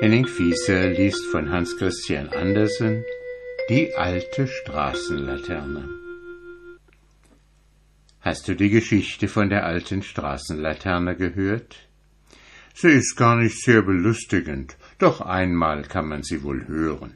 Henning Fiese liest von Hans Christian Andersen Die alte Straßenlaterne. Hast du die Geschichte von der alten Straßenlaterne gehört? Sie ist gar nicht sehr belustigend, doch einmal kann man sie wohl hören.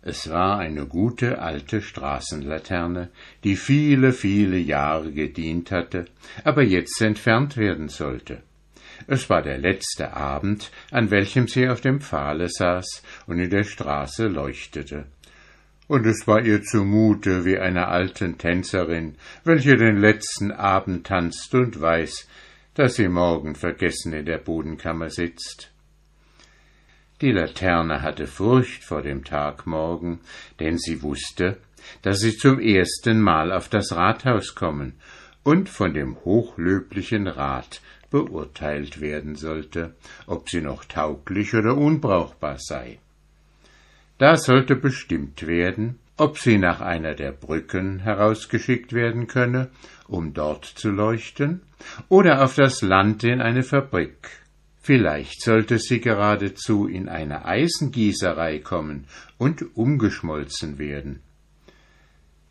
Es war eine gute alte Straßenlaterne, die viele, viele Jahre gedient hatte, aber jetzt entfernt werden sollte. Es war der letzte Abend, an welchem sie auf dem Pfahle saß und in der Straße leuchtete. Und es war ihr zumute wie einer alten Tänzerin, welche den letzten Abend tanzt und weiß, dass sie morgen vergessen in der Bodenkammer sitzt. Die Laterne hatte Furcht vor dem Tag morgen, denn sie wusste, dass sie zum ersten Mal auf das Rathaus kommen und von dem hochlöblichen Rat beurteilt werden sollte, ob sie noch tauglich oder unbrauchbar sei. Da sollte bestimmt werden, ob sie nach einer der Brücken herausgeschickt werden könne, um dort zu leuchten, oder auf das Land in eine Fabrik. Vielleicht sollte sie geradezu in eine Eisengießerei kommen und umgeschmolzen werden.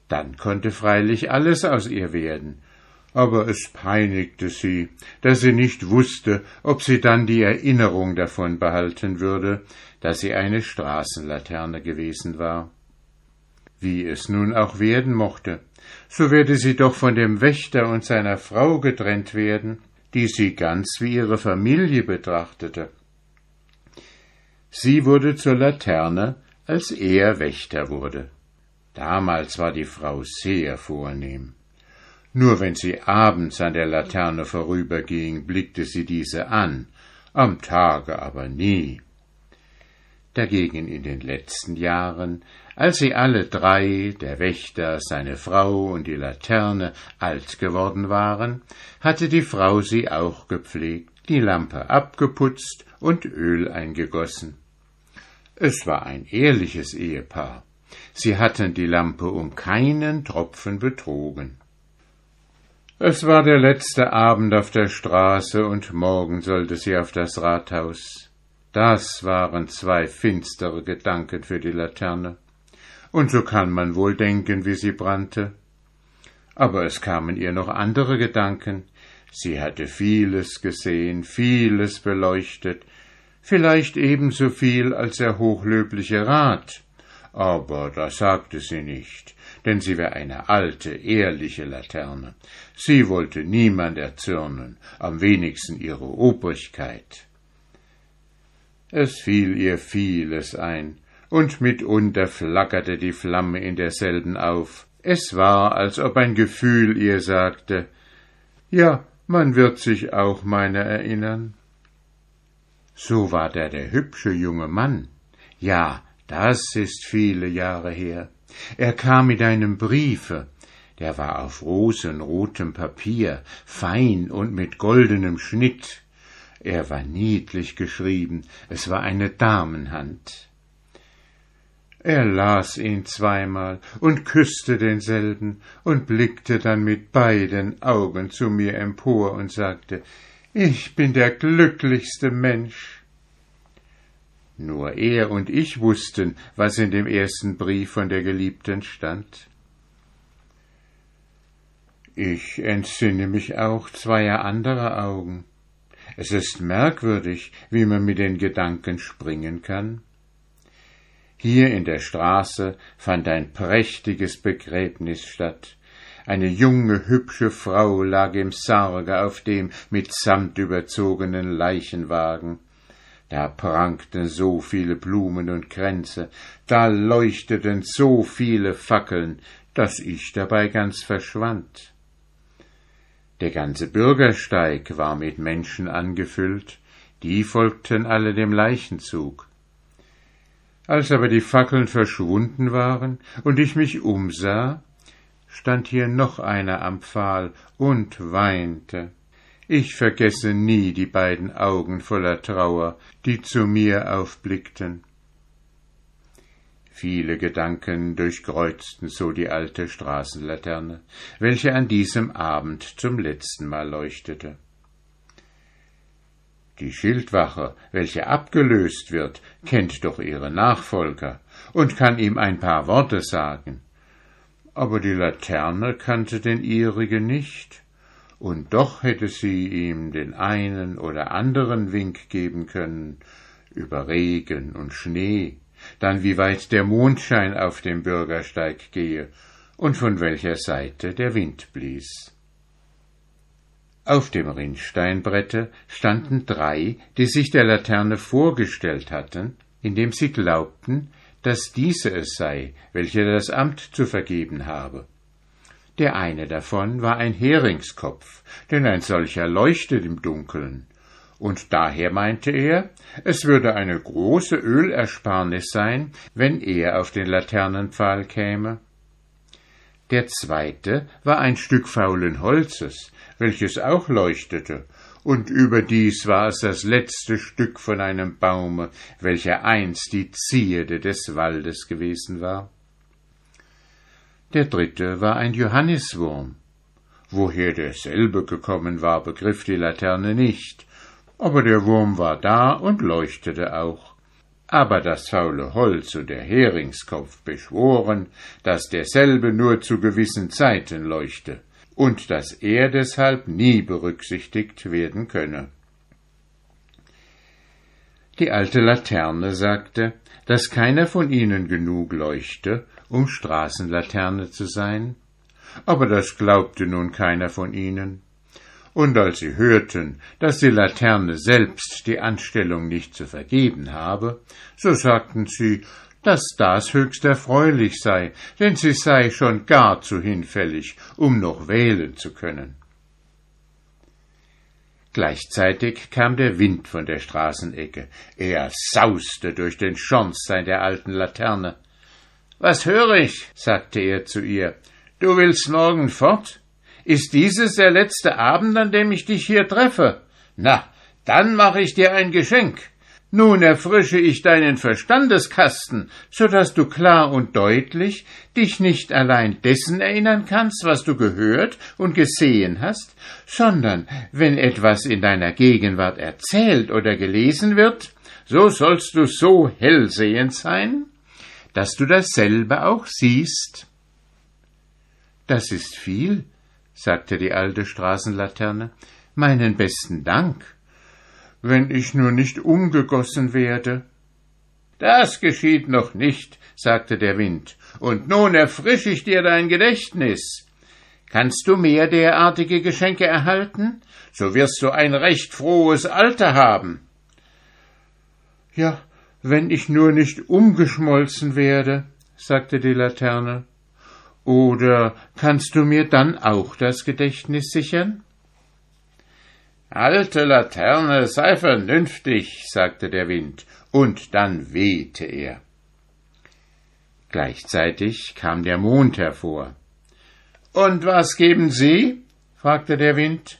Dann konnte freilich alles aus ihr werden, aber es peinigte sie, dass sie nicht wusste, ob sie dann die Erinnerung davon behalten würde, dass sie eine Straßenlaterne gewesen war. Wie es nun auch werden mochte, so werde sie doch von dem Wächter und seiner Frau getrennt werden, die sie ganz wie ihre Familie betrachtete. Sie wurde zur Laterne, als er Wächter wurde. Damals war die Frau sehr vornehm. Nur wenn sie abends an der Laterne vorüberging, blickte sie diese an, am Tage aber nie. Dagegen in den letzten Jahren, als sie alle drei, der Wächter, seine Frau und die Laterne, alt geworden waren, hatte die Frau sie auch gepflegt, die Lampe abgeputzt und Öl eingegossen. Es war ein ehrliches Ehepaar. Sie hatten die Lampe um keinen Tropfen betrogen. Es war der letzte Abend auf der Straße, und morgen sollte sie auf das Rathaus. Das waren zwei finstere Gedanken für die Laterne. Und so kann man wohl denken, wie sie brannte. Aber es kamen ihr noch andere Gedanken. Sie hatte vieles gesehen, vieles beleuchtet, vielleicht ebenso viel als der hochlöbliche Rat. Aber das sagte sie nicht denn sie war eine alte, ehrliche Laterne. Sie wollte niemand erzürnen, am wenigsten ihre Obrigkeit. Es fiel ihr vieles ein, und mitunter flackerte die Flamme in derselben auf. Es war, als ob ein Gefühl ihr sagte, ja, man wird sich auch meiner erinnern. So war da der hübsche junge Mann. Ja, das ist viele Jahre her. Er kam mit einem Briefe, der war auf rosenrotem Papier, fein und mit goldenem Schnitt. Er war niedlich geschrieben, es war eine Damenhand. Er las ihn zweimal und küsste denselben und blickte dann mit beiden Augen zu mir empor und sagte, ich bin der glücklichste Mensch. Nur er und ich wussten, was in dem ersten Brief von der Geliebten stand. Ich entsinne mich auch zweier anderer Augen. Es ist merkwürdig, wie man mit den Gedanken springen kann. Hier in der Straße fand ein prächtiges Begräbnis statt. Eine junge, hübsche Frau lag im Sarge auf dem mit Samt überzogenen Leichenwagen. Da prangten so viele Blumen und Kränze, da leuchteten so viele Fackeln, dass ich dabei ganz verschwand. Der ganze Bürgersteig war mit Menschen angefüllt, die folgten alle dem Leichenzug. Als aber die Fackeln verschwunden waren und ich mich umsah, stand hier noch einer am Pfahl und weinte. Ich vergesse nie die beiden Augen voller Trauer, die zu mir aufblickten. Viele Gedanken durchkreuzten so die alte Straßenlaterne, welche an diesem Abend zum letzten Mal leuchtete. Die Schildwache, welche abgelöst wird, kennt doch ihre Nachfolger und kann ihm ein paar Worte sagen. Aber die Laterne kannte den ihrigen nicht, und doch hätte sie ihm den einen oder anderen Wink geben können über Regen und Schnee, dann wie weit der Mondschein auf dem Bürgersteig gehe und von welcher Seite der Wind blies. Auf dem Rinnsteinbrette standen drei, die sich der Laterne vorgestellt hatten, indem sie glaubten, dass diese es sei, welche das Amt zu vergeben habe. Der eine davon war ein Heringskopf, denn ein solcher leuchtet im Dunkeln, und daher meinte er, es würde eine große Ölersparnis sein, wenn er auf den Laternenpfahl käme. Der zweite war ein Stück faulen Holzes, welches auch leuchtete, und überdies war es das letzte Stück von einem Baume, welcher einst die Zierde des Waldes gewesen war. Der dritte war ein Johanniswurm. Woher derselbe gekommen war, begriff die Laterne nicht, aber der Wurm war da und leuchtete auch. Aber das faule Holz und der Heringskopf beschworen, dass derselbe nur zu gewissen Zeiten leuchte und dass er deshalb nie berücksichtigt werden könne. Die alte Laterne sagte, dass keiner von ihnen genug leuchte, um Straßenlaterne zu sein, aber das glaubte nun keiner von ihnen. Und als sie hörten, dass die Laterne selbst die Anstellung nicht zu vergeben habe, so sagten sie, dass das höchst erfreulich sei, denn sie sei schon gar zu hinfällig, um noch wählen zu können. Gleichzeitig kam der Wind von der Straßenecke. Er sauste durch den Schornstein der alten Laterne. Was höre ich? sagte er zu ihr. Du willst morgen fort? Ist dieses der letzte Abend, an dem ich dich hier treffe? Na, dann mache ich dir ein Geschenk. Nun erfrische ich deinen Verstandeskasten, so dass du klar und deutlich dich nicht allein dessen erinnern kannst, was du gehört und gesehen hast, sondern wenn etwas in deiner Gegenwart erzählt oder gelesen wird, so sollst du so hellsehend sein, dass du dasselbe auch siehst. Das ist viel, sagte die alte Straßenlaterne. Meinen besten Dank wenn ich nur nicht umgegossen werde. Das geschieht noch nicht, sagte der Wind, und nun erfrisch ich dir dein Gedächtnis. Kannst du mehr derartige Geschenke erhalten? So wirst du ein recht frohes Alter haben. Ja, wenn ich nur nicht umgeschmolzen werde, sagte die Laterne. Oder kannst du mir dann auch das Gedächtnis sichern? Alte Laterne, sei vernünftig, sagte der Wind, und dann wehte er. Gleichzeitig kam der Mond hervor. Und was geben Sie? fragte der Wind.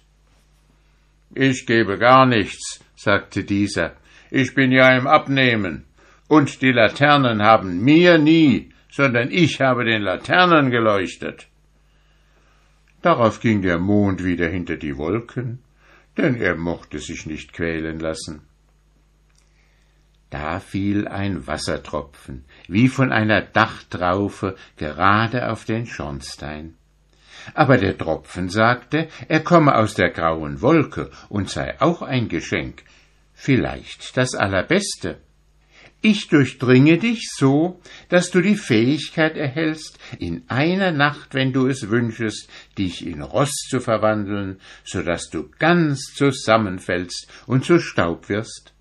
Ich gebe gar nichts, sagte dieser. Ich bin ja im Abnehmen. Und die Laternen haben mir nie, sondern ich habe den Laternen geleuchtet. Darauf ging der Mond wieder hinter die Wolken denn er mochte sich nicht quälen lassen. Da fiel ein Wassertropfen, wie von einer Dachtraufe, gerade auf den Schornstein. Aber der Tropfen sagte, er komme aus der grauen Wolke und sei auch ein Geschenk, vielleicht das allerbeste. Ich durchdringe dich so, dass du die Fähigkeit erhältst, in einer Nacht, wenn du es wünschest, dich in Rost zu verwandeln, so dass du ganz zusammenfällst und zu Staub wirst.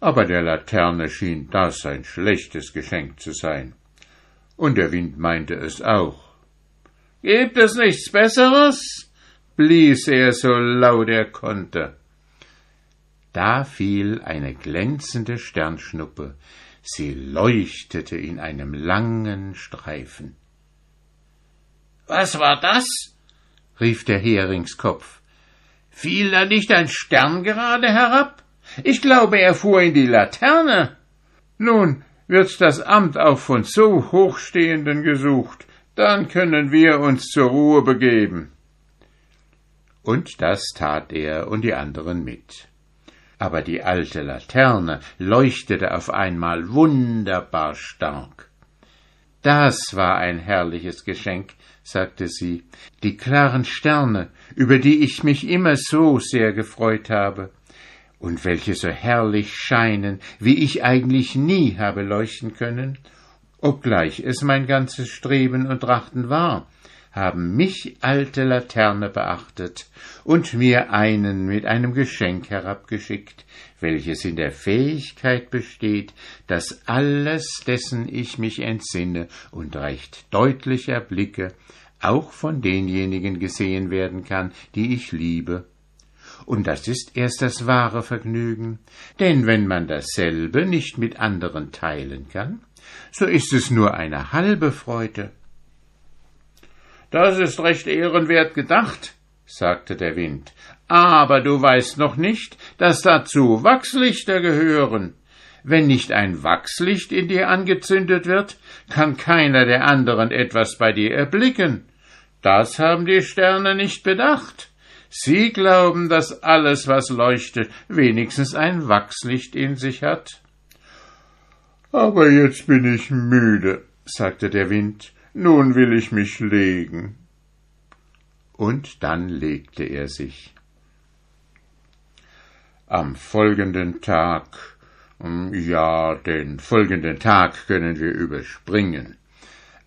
Aber der Laterne schien das ein schlechtes Geschenk zu sein. Und der Wind meinte es auch. Gibt es nichts Besseres? blies er so laut er konnte. Da fiel eine glänzende Sternschnuppe, sie leuchtete in einem langen Streifen. Was war das? rief der Heringskopf. Fiel da nicht ein Stern gerade herab? Ich glaube, er fuhr in die Laterne. Nun wird das Amt auch von so Hochstehenden gesucht, dann können wir uns zur Ruhe begeben. Und das tat er und die anderen mit. Aber die alte Laterne leuchtete auf einmal wunderbar stark. Das war ein herrliches Geschenk, sagte sie, die klaren Sterne, über die ich mich immer so sehr gefreut habe, und welche so herrlich scheinen, wie ich eigentlich nie habe leuchten können, obgleich es mein ganzes Streben und Trachten war, haben mich alte Laterne beachtet und mir einen mit einem Geschenk herabgeschickt, welches in der Fähigkeit besteht, dass alles, dessen ich mich entsinne und recht deutlich erblicke, auch von denjenigen gesehen werden kann, die ich liebe. Und das ist erst das wahre Vergnügen, denn wenn man dasselbe nicht mit anderen teilen kann, so ist es nur eine halbe Freude. Das ist recht ehrenwert gedacht, sagte der Wind, aber du weißt noch nicht, dass dazu Wachslichter gehören. Wenn nicht ein Wachslicht in dir angezündet wird, kann keiner der anderen etwas bei dir erblicken. Das haben die Sterne nicht bedacht. Sie glauben, dass alles, was leuchtet, wenigstens ein Wachslicht in sich hat. Aber jetzt bin ich müde, sagte der Wind, nun will ich mich legen. Und dann legte er sich. Am folgenden Tag, hm, ja, den folgenden Tag können wir überspringen.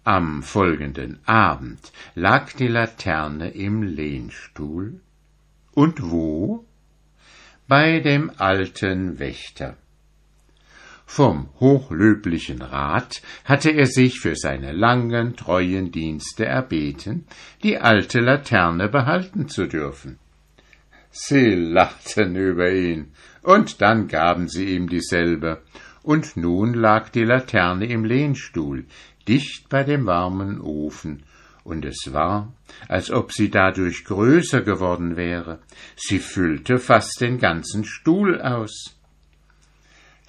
Am folgenden Abend lag die Laterne im Lehnstuhl. Und wo? Bei dem alten Wächter. Vom hochlöblichen Rat hatte er sich für seine langen, treuen Dienste erbeten, die alte Laterne behalten zu dürfen. Sie lachten über ihn, und dann gaben sie ihm dieselbe, und nun lag die Laterne im Lehnstuhl, dicht bei dem warmen Ofen, und es war, als ob sie dadurch größer geworden wäre, sie füllte fast den ganzen Stuhl aus.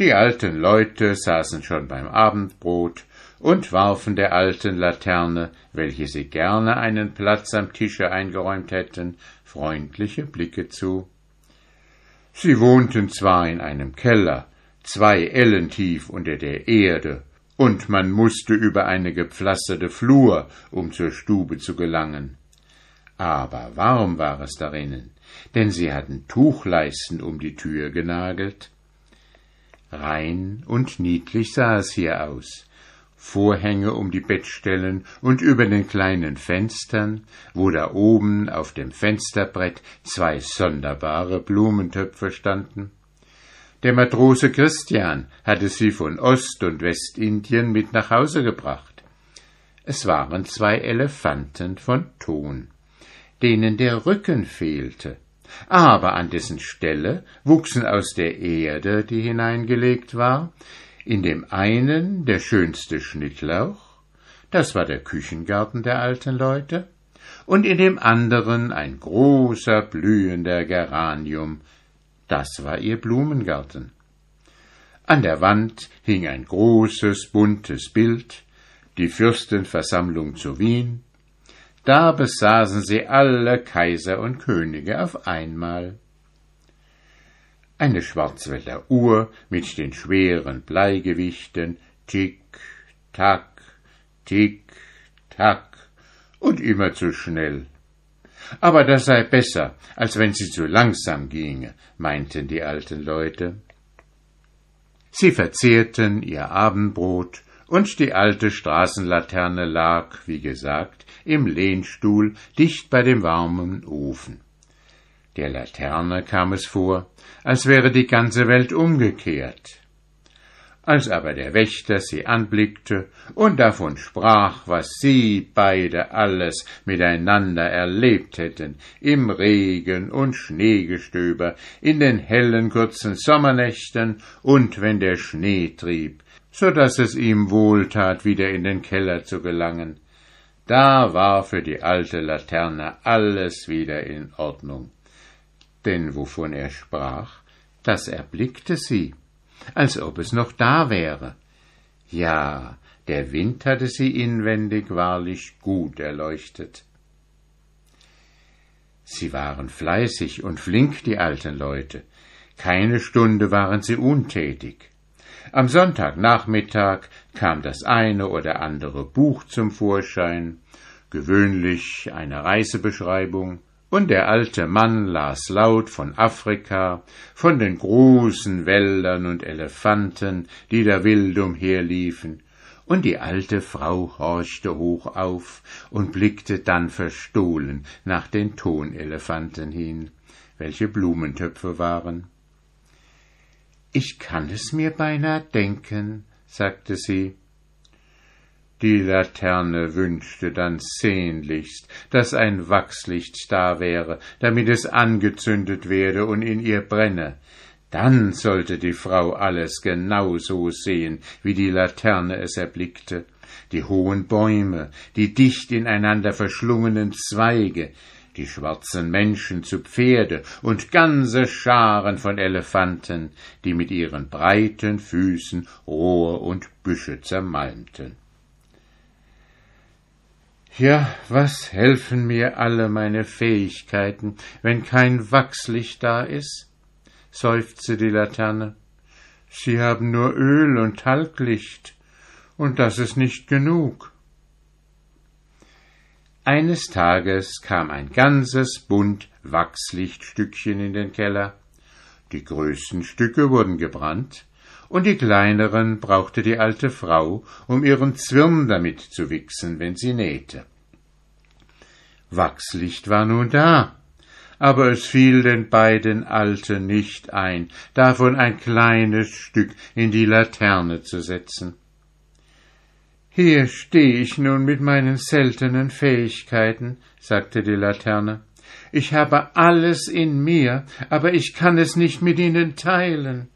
Die alten Leute saßen schon beim Abendbrot und warfen der alten Laterne, welche sie gerne einen Platz am Tische eingeräumt hätten, freundliche Blicke zu. Sie wohnten zwar in einem Keller, zwei Ellen tief unter der Erde, und man musste über eine gepflasterte Flur, um zur Stube zu gelangen. Aber warm war es darinnen, denn sie hatten Tuchleisten um die Tür genagelt, Rein und niedlich sah es hier aus. Vorhänge um die Bettstellen und über den kleinen Fenstern, wo da oben auf dem Fensterbrett zwei sonderbare Blumentöpfe standen. Der Matrose Christian hatte sie von Ost- und Westindien mit nach Hause gebracht. Es waren zwei Elefanten von Ton, denen der Rücken fehlte aber an dessen Stelle wuchsen aus der Erde, die hineingelegt war, in dem einen der schönste Schnittlauch, das war der Küchengarten der alten Leute, und in dem anderen ein großer blühender Geranium, das war ihr Blumengarten. An der Wand hing ein großes buntes Bild, die Fürstenversammlung zu Wien, da besaßen sie alle Kaiser und Könige auf einmal. Eine Schwarzwälder Uhr mit den schweren Bleigewichten Tick, Tack, Tick, Tack und immer zu schnell. Aber das sei besser, als wenn sie zu langsam ginge, meinten die alten Leute. Sie verzehrten ihr Abendbrot, und die alte Straßenlaterne lag, wie gesagt, im Lehnstuhl dicht bei dem warmen Ofen. Der Laterne kam es vor, als wäre die ganze Welt umgekehrt. Als aber der Wächter sie anblickte und davon sprach, was sie beide alles miteinander erlebt hätten, im Regen und Schneegestöber, in den hellen kurzen Sommernächten und wenn der Schnee trieb, so dass es ihm wohltat, wieder in den Keller zu gelangen, da war für die alte Laterne alles wieder in Ordnung. Denn wovon er sprach, das erblickte sie, als ob es noch da wäre. Ja, der Wind hatte sie inwendig wahrlich gut erleuchtet. Sie waren fleißig und flink, die alten Leute. Keine Stunde waren sie untätig. Am Sonntagnachmittag kam das eine oder andere Buch zum Vorschein, gewöhnlich eine Reisebeschreibung, und der alte Mann las laut von Afrika, von den großen Wäldern und Elefanten, die da wild umherliefen, und die alte Frau horchte hoch auf und blickte dann verstohlen nach den Tonelefanten hin, welche Blumentöpfe waren. Ich kann es mir beinah denken, sagte sie, die Laterne wünschte dann sehnlichst, dass ein Wachslicht da wäre, damit es angezündet werde und in ihr brenne. Dann sollte die Frau alles genau so sehen, wie die Laterne es erblickte. Die hohen Bäume, die dicht ineinander verschlungenen Zweige, die schwarzen Menschen zu Pferde und ganze Scharen von Elefanten, die mit ihren breiten Füßen Rohr und Büsche zermalmten. Ja, was helfen mir alle meine Fähigkeiten, wenn kein Wachslicht da ist? seufzte die Laterne. Sie haben nur Öl und Talglicht, und das ist nicht genug. Eines Tages kam ein ganzes Bund Wachslichtstückchen in den Keller. Die größten Stücke wurden gebrannt, und die kleineren brauchte die alte Frau, um ihren Zwirn damit zu wichsen, wenn sie nähte. Wachslicht war nun da, aber es fiel den beiden Alten nicht ein, davon ein kleines Stück in die Laterne zu setzen. Hier steh ich nun mit meinen seltenen Fähigkeiten, sagte die Laterne. Ich habe alles in mir, aber ich kann es nicht mit ihnen teilen.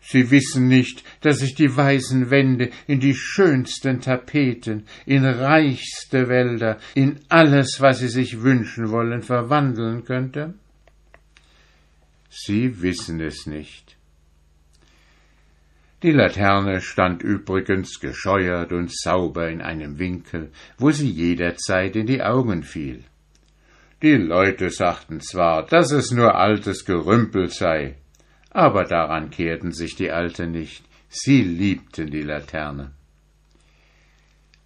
Sie wissen nicht, dass ich die weißen Wände in die schönsten Tapeten, in reichste Wälder, in alles, was Sie sich wünschen wollen, verwandeln könnte? Sie wissen es nicht. Die Laterne stand übrigens gescheuert und sauber in einem Winkel, wo sie jederzeit in die Augen fiel. Die Leute sagten zwar, dass es nur altes Gerümpel sei, aber daran kehrten sich die Alten nicht, sie liebten die Laterne.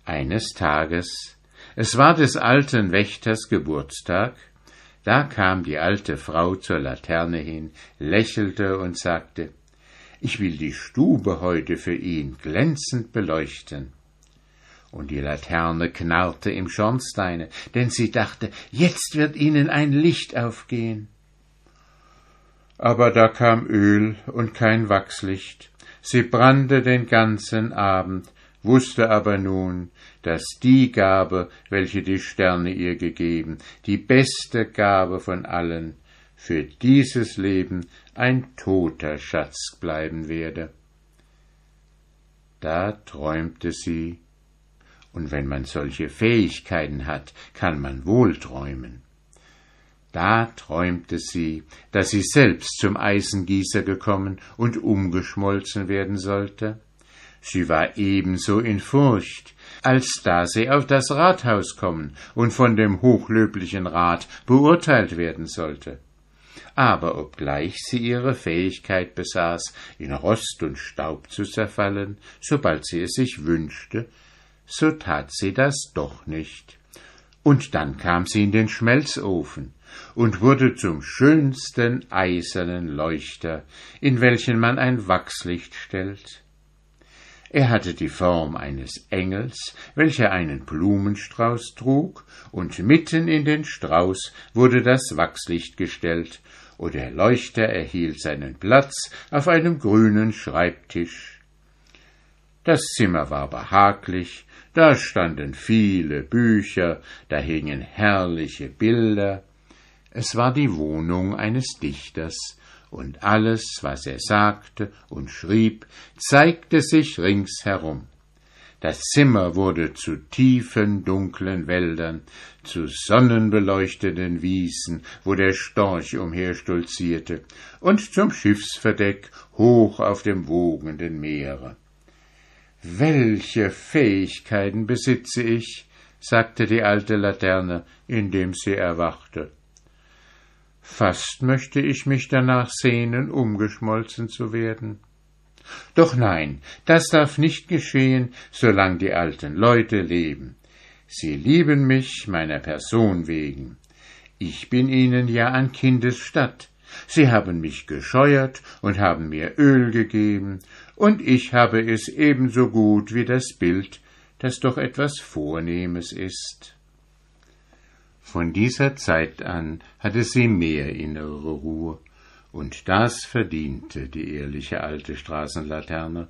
Eines Tages, es war des alten Wächters Geburtstag, da kam die alte Frau zur Laterne hin, lächelte und sagte Ich will die Stube heute für ihn glänzend beleuchten. Und die Laterne knarrte im Schornsteine, denn sie dachte, jetzt wird ihnen ein Licht aufgehen aber da kam Öl und kein Wachslicht. Sie brannte den ganzen Abend, wusste aber nun, dass die Gabe, welche die Sterne ihr gegeben, die beste Gabe von allen, für dieses Leben ein toter Schatz bleiben werde. Da träumte sie, und wenn man solche Fähigkeiten hat, kann man wohl träumen. Da träumte sie, dass sie selbst zum Eisengießer gekommen und umgeschmolzen werden sollte. Sie war ebenso in Furcht, als da sie auf das Rathaus kommen und von dem hochlöblichen Rat beurteilt werden sollte. Aber obgleich sie ihre Fähigkeit besaß, in Rost und Staub zu zerfallen, sobald sie es sich wünschte, so tat sie das doch nicht. Und dann kam sie in den Schmelzofen, und wurde zum schönsten eisernen Leuchter, in welchen man ein Wachslicht stellt. Er hatte die Form eines Engels, welcher einen Blumenstrauß trug, und mitten in den Strauß wurde das Wachslicht gestellt, und der Leuchter erhielt seinen Platz auf einem grünen Schreibtisch. Das Zimmer war behaglich, da standen viele Bücher, da hingen herrliche Bilder, es war die Wohnung eines Dichters, und alles, was er sagte und schrieb, zeigte sich ringsherum. Das Zimmer wurde zu tiefen, dunklen Wäldern, zu sonnenbeleuchteten Wiesen, wo der Storch umherstolzierte, und zum Schiffsverdeck hoch auf dem wogenden Meere. Welche Fähigkeiten besitze ich, sagte die alte Laterne, indem sie erwachte. Fast möchte ich mich danach sehnen, umgeschmolzen zu werden. Doch nein, das darf nicht geschehen, solange die alten Leute leben. Sie lieben mich meiner Person wegen. Ich bin ihnen ja an Kindesstatt. Sie haben mich gescheuert und haben mir Öl gegeben, und ich habe es ebenso gut wie das Bild, das doch etwas Vornehmes ist. Von dieser Zeit an hatte sie mehr innere Ruhe, und das verdiente die ehrliche alte Straßenlaterne.